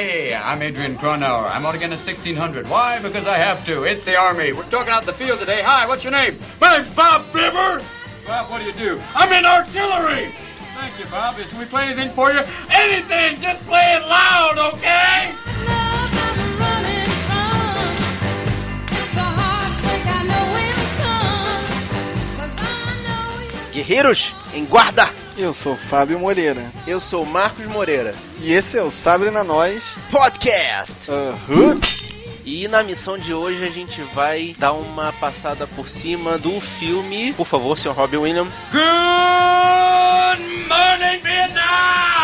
Hey, I'm Adrian Cronauer. I'm out again at 1600. Why? Because I have to. It's the Army. We're talking out the field today. Hi, what's your name? My name's Bob Fibber. Bob, what do you do? I'm in artillery. Thank you, Bob. Should we play anything for you? Anything! Just play it loud, okay? Guerreiros, em guarda! Eu sou Fábio Moreira. Eu sou Marcos Moreira. E esse é o Sabre na Nós Podcast! Uhum. E na missão de hoje a gente vai dar uma passada por cima do filme. Por favor, senhor Robin Williams. Good morning, Vietnam!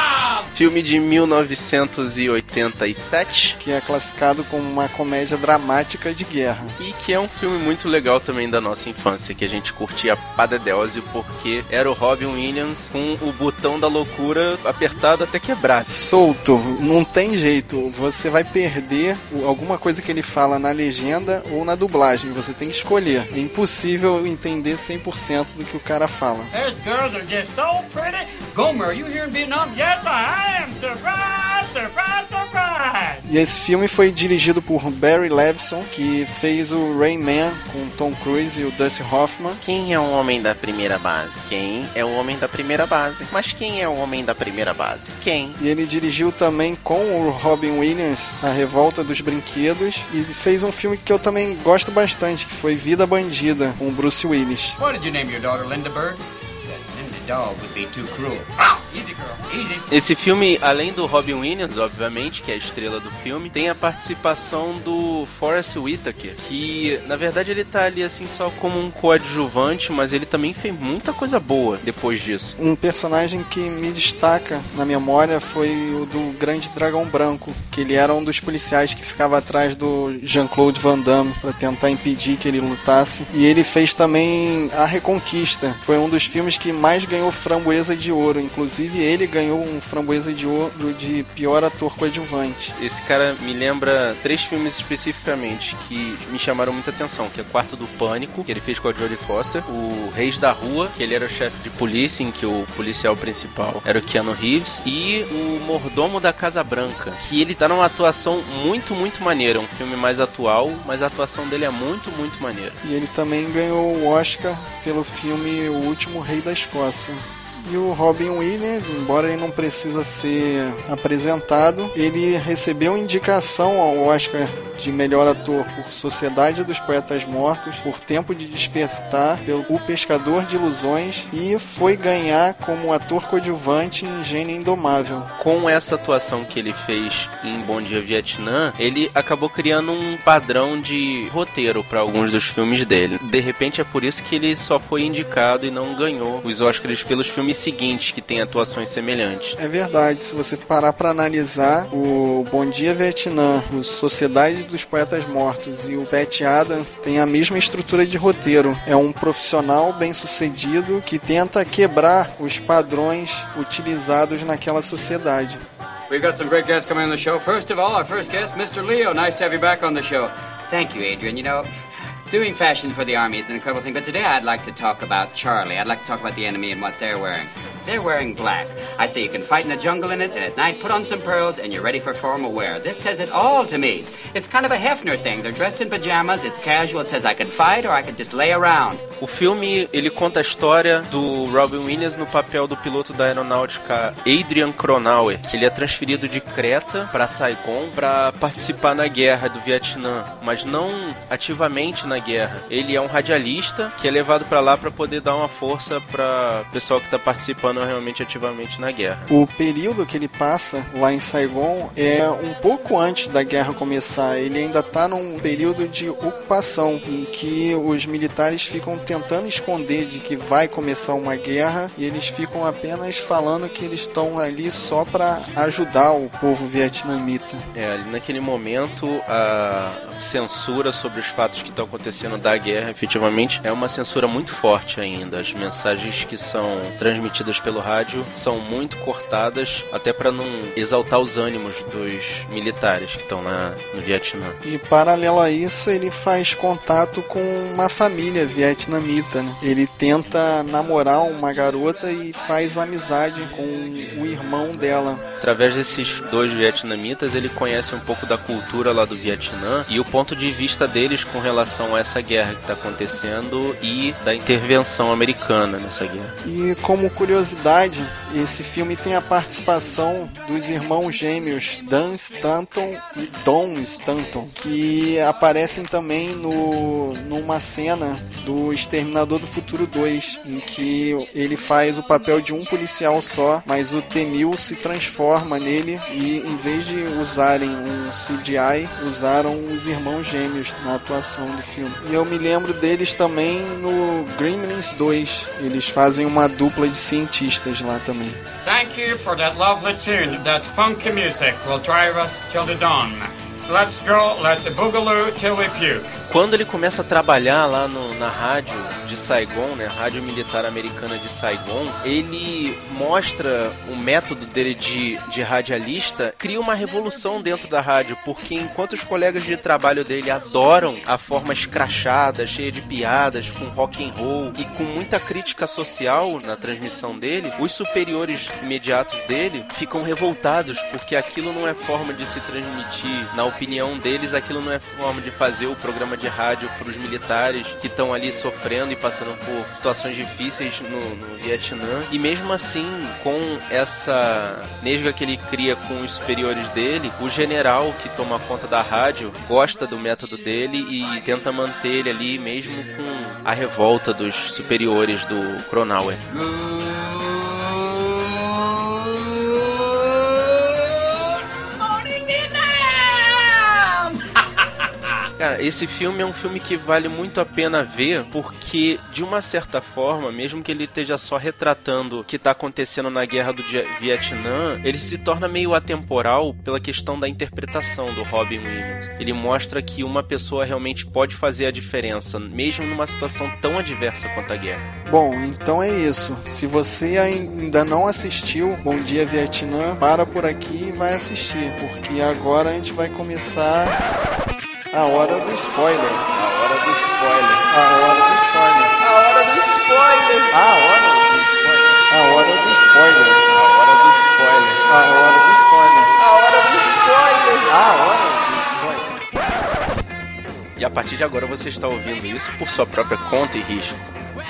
Filme de 1987. Que é classificado como uma comédia dramática de guerra. E que é um filme muito legal também da nossa infância, que a gente curtia padedéose porque era o Robin Williams com o botão da loucura apertado até quebrar. Solto, não tem jeito. Você vai perder alguma coisa que ele fala na legenda ou na dublagem. Você tem que escolher. É impossível entender 100% do que o cara fala. Those girls are just so pretty. Gomer, are you here in Vietnam? Yes, I am. Surprise, surprise, surprise. E esse filme foi dirigido por Barry Levinson, que fez o Rain Man com Tom Cruise e o Dustin Hoffman. Quem é o homem da primeira base? Quem é o homem da primeira base? Mas quem é o homem da primeira base? Quem? E ele dirigiu também com o Robin Williams A Revolta dos Brinquedos e fez um filme que eu também gosto bastante, que foi Vida Bandida, com o Bruce Willis. What did you name your daughter, Linda Bird? Dog would be too cruel. Esse filme, além do Robin Williams, obviamente, que é a estrela do filme, tem a participação do Forrest Whitaker, que na verdade ele tá ali assim só como um coadjuvante, mas ele também fez muita coisa boa depois disso. Um personagem que me destaca na memória foi o do Grande Dragão Branco, que ele era um dos policiais que ficava atrás do Jean-Claude Van Damme para tentar impedir que ele lutasse. E ele fez também A Reconquista. Foi um dos filmes que mais ganhou framboesa de ouro. Inclusive ele ganhou um framboesa de ouro de pior ator coadjuvante. Esse cara me lembra três filmes especificamente que me chamaram muita atenção, que é Quarto do Pânico, que ele fez com a Jodie Foster, o Reis da Rua, que ele era o chefe de polícia, em que o policial principal era o Keanu Reeves, e o Mordomo da Casa Branca, que ele tá numa atuação muito, muito maneira, um filme mais atual, mas a atuação dele é muito, muito maneira. E ele também ganhou o Oscar pelo filme O Último Rei da Escócia. E o Robin Williams, embora ele não precisa ser apresentado, ele recebeu indicação ao Oscar de melhor ator por Sociedade dos Poetas Mortos, por Tempo de Despertar, pelo O Pescador de Ilusões e foi ganhar como ator coadjuvante em Gênio Indomável. Com essa atuação que ele fez em Bom Dia Vietnã, ele acabou criando um padrão de roteiro para alguns dos filmes dele. De repente é por isso que ele só foi indicado e não ganhou os Oscars pelos filmes seguintes que têm atuações semelhantes. É verdade, se você parar para analisar o Bom Dia Vietnã, o Sociedade dos Poetas Mortos e o Pat Adams têm a mesma estrutura de roteiro. É um profissional bem-sucedido que tenta quebrar os padrões utilizados naquela sociedade. We've got some great guests coming on the show. First of all, our first guest, Mr. Leo. Nice to have you back on the show. Thank you, Adrian. You know, doing fashion for the Army is an incredible thing, but today I'd like to talk about Charlie. I'd like to talk about the enemy and what they're wearing. They're wearing black. I say you can fight in the jungle in it, and at night put on some pearls, and you're ready for formal wear. This says it all to me. It's kind of a Hefner thing. They're dressed in pajamas, it's casual, it says I could fight or I could just lay around. O filme ele conta a história do Robin Williams no papel do piloto da aeronáutica Adrian Cronauer, ele é transferido de Creta para Saigon para participar na guerra do Vietnã, mas não ativamente na guerra. Ele é um radialista que é levado para lá para poder dar uma força para pessoal que está participando realmente ativamente na guerra. O período que ele passa lá em Saigon é um pouco antes da guerra começar. Ele ainda está num período de ocupação em que os militares ficam tentando esconder de que vai começar uma guerra e eles ficam apenas falando que eles estão ali só para ajudar o povo vietnamita. É, ali naquele momento a censura sobre os fatos que estão acontecendo da guerra, efetivamente, é uma censura muito forte ainda. As mensagens que são transmitidas pelo rádio são muito cortadas, até para não exaltar os ânimos dos militares que estão lá no Vietnã. E paralelo a isso, ele faz contato com uma família vietnamita. Né? Ele tenta namorar uma garota e faz amizade com o irmão dela. Através desses dois vietnamitas, ele conhece um pouco da cultura lá do Vietnã e o ponto de vista deles com relação a essa guerra que está acontecendo e da intervenção americana nessa guerra. E como curiosidade, esse filme tem a participação dos irmãos gêmeos Dan Stanton e Don Stanton, que aparecem também no, numa cena do Exterminador do Futuro 2, em que ele faz o papel de um policial só, mas o T-1000 se transforma nele e em vez de usarem um CGI, usaram os irmãos gêmeos na atuação do filme. E eu me lembro deles também no Gremlins 2. Eles fazem uma dupla de cientistas lá também. Thank you for that lovely tune. That funky music will drive us till the dawn. Let's go, let's boogaloo till we puke. Quando ele começa a trabalhar lá no, na rádio de Saigon, né, rádio militar americana de Saigon, ele mostra o método dele de, de radialista, cria uma revolução dentro da rádio, porque enquanto os colegas de trabalho dele adoram a forma escrachada, cheia de piadas, com rock and roll e com muita crítica social na transmissão dele, os superiores imediatos dele ficam revoltados, porque aquilo não é forma de se transmitir, na opinião deles, aquilo não é forma de fazer o programa de rádio para os militares que estão ali sofrendo e passando por situações difíceis no, no Vietnã. E mesmo assim, com essa nesga que ele cria com os superiores dele, o general que toma conta da rádio gosta do método dele e tenta manter ele ali mesmo com a revolta dos superiores do Cronauer. Cara, esse filme é um filme que vale muito a pena ver, porque, de uma certa forma, mesmo que ele esteja só retratando o que está acontecendo na guerra do Vietnã, ele se torna meio atemporal pela questão da interpretação do Robin Williams. Ele mostra que uma pessoa realmente pode fazer a diferença, mesmo numa situação tão adversa quanto a guerra. Bom, então é isso. Se você ainda não assistiu Bom Dia Vietnã, para por aqui e vai assistir, porque agora a gente vai começar a hora do spoiler. A hora do spoiler. A hora do spoiler. A hora do spoiler. A hora do spoiler. A hora do spoiler. A hora do spoiler. A hora do spoiler. A hora do spoiler. A hora do spoiler. E a partir de agora você está ouvindo isso por sua própria conta e risco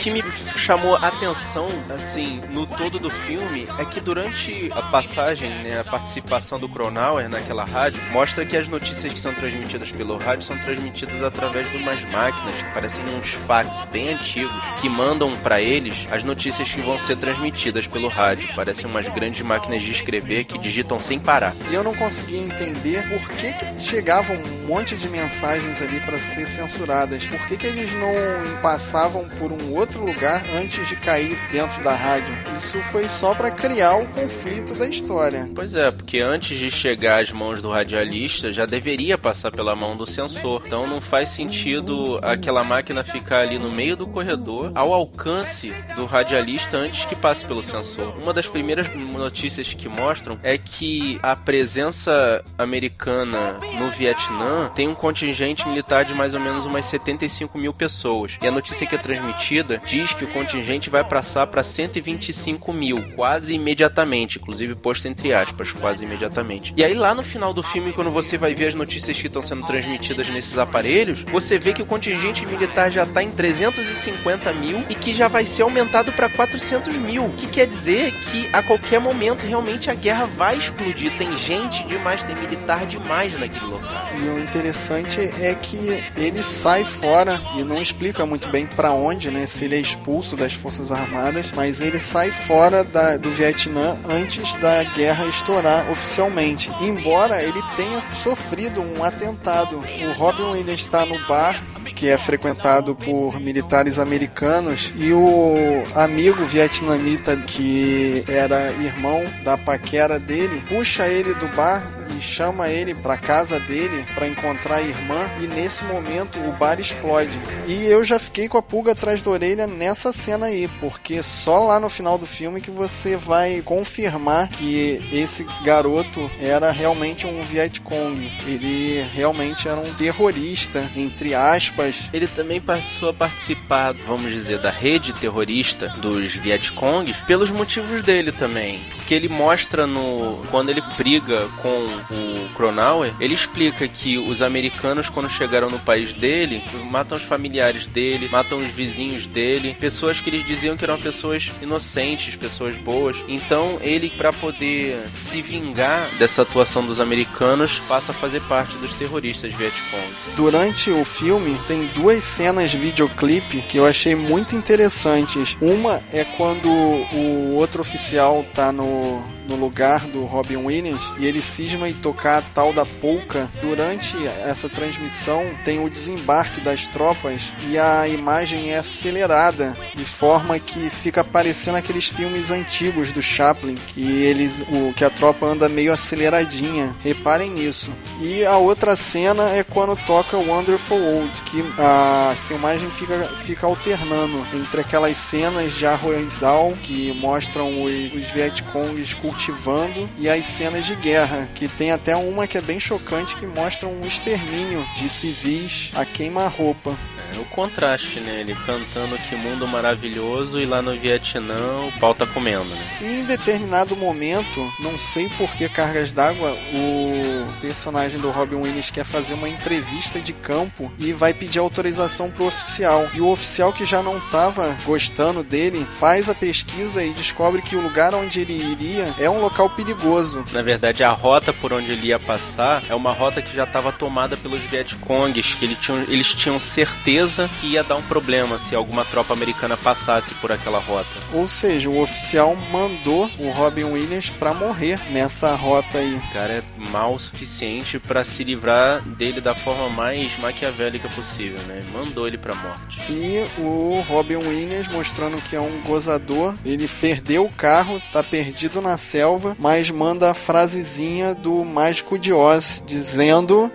que me chamou a atenção, assim, no todo do filme, é que durante a passagem, né, a participação do Cronauer naquela rádio, mostra que as notícias que são transmitidas pelo rádio são transmitidas através de umas máquinas que parecem uns fax bem antigos, que mandam para eles as notícias que vão ser transmitidas pelo rádio. Parecem umas grandes máquinas de escrever que digitam sem parar. E eu não conseguia entender por que, que chegavam um monte de mensagens ali para ser censuradas. Por que, que eles não passavam por um outro lugar antes de cair dentro da rádio? Isso foi só para criar o conflito da história. Pois é, porque antes de chegar às mãos do radialista, já deveria passar pela mão do sensor. Então não faz sentido aquela máquina ficar ali no meio do corredor, ao alcance do radialista antes que passe pelo sensor. Uma das primeiras notícias que mostram é que a presença americana no Vietnã tem um contingente militar de mais ou menos umas 75 mil pessoas. E a notícia que é transmitida diz que o contingente vai passar para 125 mil, quase imediatamente, inclusive posto entre aspas, quase imediatamente. E aí lá no final do filme, quando você vai ver as notícias que estão sendo transmitidas nesses aparelhos, você vê que o contingente militar já está em 350 mil e que já vai ser aumentado para 400 mil. O que quer dizer que a qualquer momento realmente a guerra vai explodir. Tem gente demais, tem militar demais naquele local. E o interessante é que ele sai fora e não explica muito bem para onde, né? Se ele é expulso das Forças Armadas, mas ele sai fora da, do Vietnã antes da guerra estourar oficialmente. Embora ele tenha sofrido um atentado. O Robin Williams está no bar que é frequentado por militares americanos e o amigo vietnamita que era irmão da paquera dele puxa ele do bar e chama ele para casa dele para encontrar a irmã e nesse momento o bar explode. E eu já fiquei com a pulga atrás da orelha nessa cena aí, porque só lá no final do filme que você vai confirmar que esse garoto era realmente um Vietcong. Ele realmente era um terrorista, entre aspas. Ele também passou a participar, vamos dizer, da rede terrorista dos Vietcongs pelos motivos dele também Porque ele mostra no. Quando ele briga com o Cronauer, ele explica que os americanos, quando chegaram no país dele, matam os familiares dele, matam os vizinhos dele, pessoas que eles diziam que eram pessoas inocentes, pessoas boas. Então ele, para poder se vingar dessa atuação dos americanos, passa a fazer parte dos terroristas vietcongs. Durante o filme, tem duas cenas videoclipe que eu achei muito interessantes. Uma é quando o outro oficial tá no, 오. No lugar do Robin Williams e ele cisma em tocar a tal da polca. Durante essa transmissão tem o desembarque das tropas e a imagem é acelerada de forma que fica parecendo aqueles filmes antigos do Chaplin que eles o que a tropa anda meio aceleradinha. Reparem nisso. E a outra cena é quando toca Wonderful World, que a filmagem fica, fica alternando entre aquelas cenas de arrozal que mostram os, os Vietcongs cultivando e as cenas de guerra, que tem até uma que é bem chocante que mostra um extermínio de civis a queima-roupa. É o contraste, né? Ele cantando que mundo maravilhoso e lá no Vietnã o pau tá comendo, né? E em determinado momento, não sei por que cargas d'água, o personagem do Robin Williams quer fazer uma entrevista de campo e vai pedir autorização pro oficial. E o oficial que já não tava gostando dele faz a pesquisa e descobre que o lugar onde ele iria é um local perigoso. Na verdade, a rota por onde ele ia passar é uma rota que já estava tomada pelos Vietcongs, que ele tinha, eles tinham certeza que ia dar um problema se alguma tropa americana passasse por aquela rota. Ou seja, o oficial mandou o Robin Williams para morrer nessa rota aí. O cara é mal o suficiente para se livrar dele da forma mais maquiavélica possível, né? Mandou ele pra morte. E o Robin Williams mostrando que é um gozador, ele perdeu o carro, tá perdido na selva, mas manda a frasezinha do Mágico de Oz, dizendo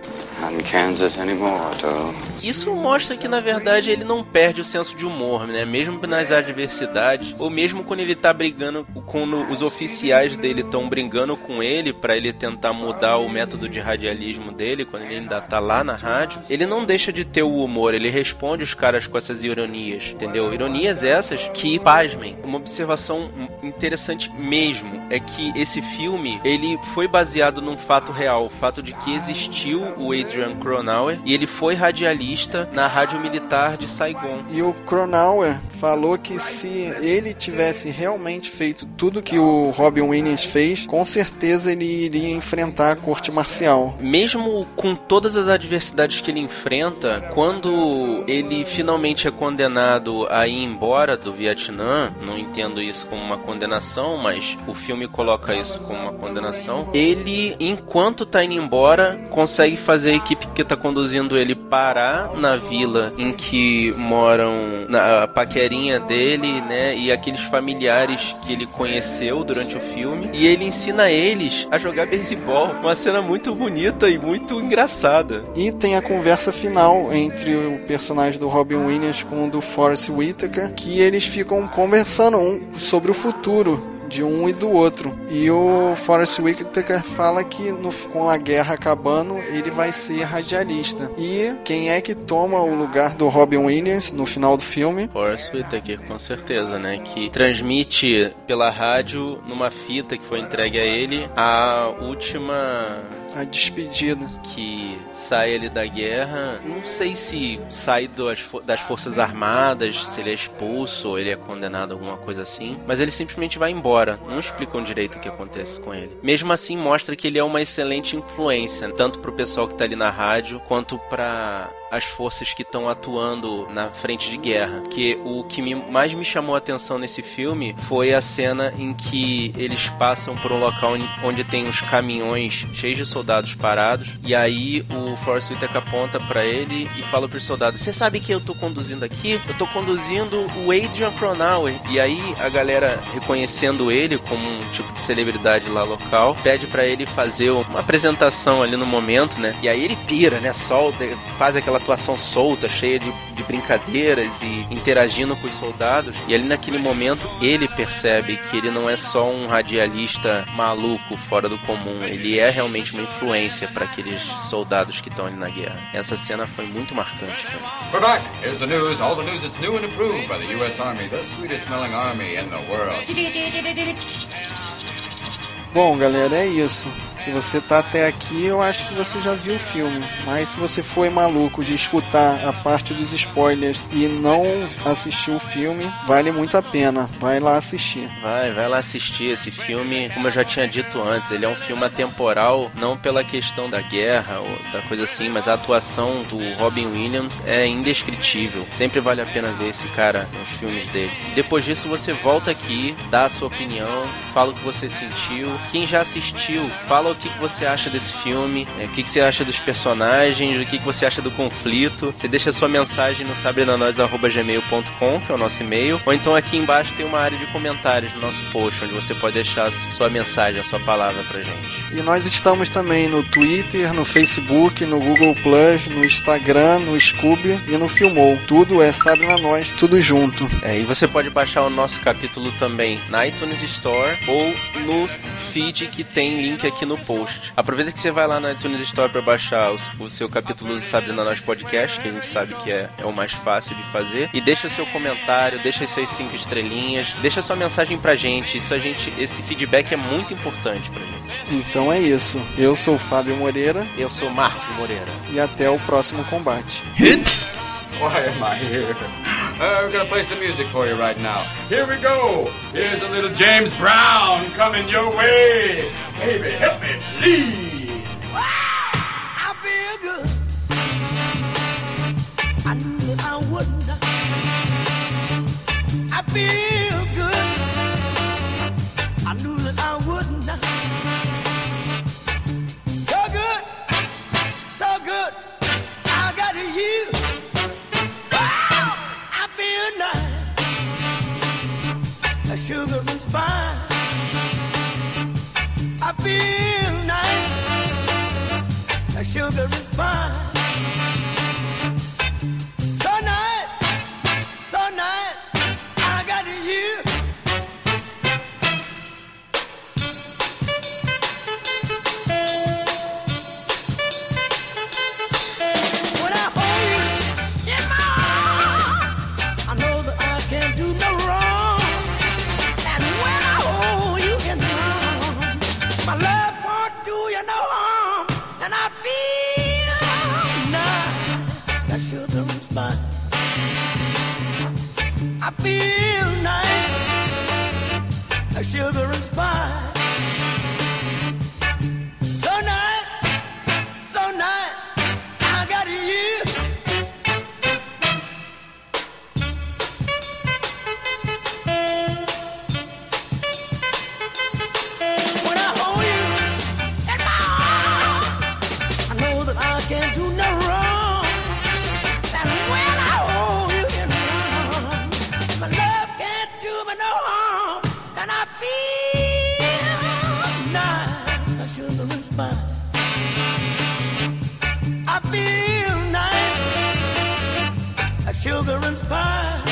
Isso mostra que na verdade ele não perde o senso de humor, né? Mesmo nas adversidades, ou mesmo quando ele tá brigando, quando os oficiais dele estão brigando com ele para ele tentar mudar o método de radialismo dele, quando ele ainda tá lá na rádio, ele não deixa de ter o humor, ele responde os caras com essas ironias, entendeu? Ironias essas que, pasmem, uma observação interessante mesmo é que esse filme, ele foi baseado num fato real, o fato de que existiu o Adrian Cronauer e ele foi radialista na rádio militar de Saigon. E o Cronauer falou que se ele tivesse realmente feito tudo que o Robin Williams fez, com certeza ele iria enfrentar a corte marcial. Mesmo com todas as adversidades que ele enfrenta, quando ele finalmente é condenado a ir embora do Vietnã, não entendo isso como uma condenação, mas o filme coloca isso como uma condenação, ele, enquanto tá indo embora, consegue fazer equipe que tá conduzindo ele parar na vila em que moram na paquerinha dele, né, e aqueles familiares que ele conheceu durante o filme, e ele ensina eles a jogar beisebol, uma cena muito bonita e muito engraçada. E tem a conversa final entre o personagem do Robin Williams com o do Forrest Whitaker, que eles ficam conversando um sobre o futuro de um e do outro. E o Forrest Whitaker fala que no, com a guerra acabando, ele vai ser radialista. E quem é que toma o lugar do Robin Williams no final do filme? Forrest Whitaker, com certeza, né? Que transmite pela rádio, numa fita que foi entregue a ele, a última a despedida. Que sai ali da guerra. Não sei se sai das, Forças Armadas, se ele é expulso ou ele é condenado, alguma coisa assim. Mas ele simplesmente vai embora. Não explicam direito o que acontece com ele. Mesmo assim, mostra que ele é uma excelente influência, tanto pro pessoal que tá ali na rádio, quanto para as forças que estão atuando na frente de guerra. Que o que me, mais me chamou a atenção nesse filme foi a cena em que eles passam por um local onde tem uns caminhões cheios de soldados parados. E aí o Forrest Whitaker aponta para ele e fala pros soldados: Você sabe que eu tô conduzindo aqui? Eu tô conduzindo o Adrian Cronauer. E aí a galera, reconhecendo ele como um tipo de celebridade lá local, pede para ele fazer uma apresentação ali no momento, né? E aí ele pira, né? Solta, faz aquela atuação solta, cheia de, de brincadeiras e interagindo com os soldados. E ali naquele momento ele percebe que ele não é só um radialista maluco fora do comum, ele é realmente uma influência para aqueles soldados que estão ali na guerra. Essa cena foi muito marcante mim. We're back. Here's the news. All the news that's new and improved by the U.S. Army, the sweetest smelling army in the world. Bom, galera, é isso. Se você tá até aqui, eu acho que você já viu o filme. Mas se você foi maluco de escutar a parte dos spoilers e não assistiu o filme, vale muito a pena. Vai lá assistir. Vai, vai lá assistir esse filme. Como eu já tinha dito antes, ele é um filme atemporal, não pela questão da guerra ou da coisa assim, mas a atuação do Robin Williams é indescritível. Sempre vale a pena ver esse cara nos filmes dele. Depois disso, você volta aqui, dá a sua opinião, fala o que você sentiu. Quem já assistiu, fala o que, que você acha desse filme, é, o que, que você acha dos personagens, o que, que você acha do conflito. Você deixa sua mensagem no sabrenanois.gmail.com, que é o nosso e-mail, ou então aqui embaixo tem uma área de comentários no nosso post, onde você pode deixar sua mensagem, a sua palavra pra gente. E nós estamos também no Twitter, no Facebook, no Google Plus, no Instagram, no Scooby e no Filmou. Tudo é Sabe na Nós, tudo junto. É, e você pode baixar o nosso capítulo também na iTunes Store ou no feed que tem link aqui no post. Aproveita que você vai lá na iTunes Store para baixar o, o, seu capítulo do Sabe na Nós Podcast, que a gente sabe que é, é o mais fácil de fazer, e deixa seu comentário, deixa suas cinco estrelinhas, deixa sua mensagem pra gente. Isso a gente, esse feedback é muito importante pra gente. Então é isso. Eu sou o Fábio Moreira. Eu sou Marcos Moreira. E até o próximo combate. Why am I here? Uh, we're gonna play some music for you right now. Here we go. Here's a little James Brown coming your way. Baby, help me, please. Ah, I feel good. I knew that I wouldn't. I feel good. I knew that I wouldn't. So good, so good. I got you. Wow, I feel nice. A sugar and spice. I feel nice. A sugar and spice. I spice. I feel nice, like sugar and spice.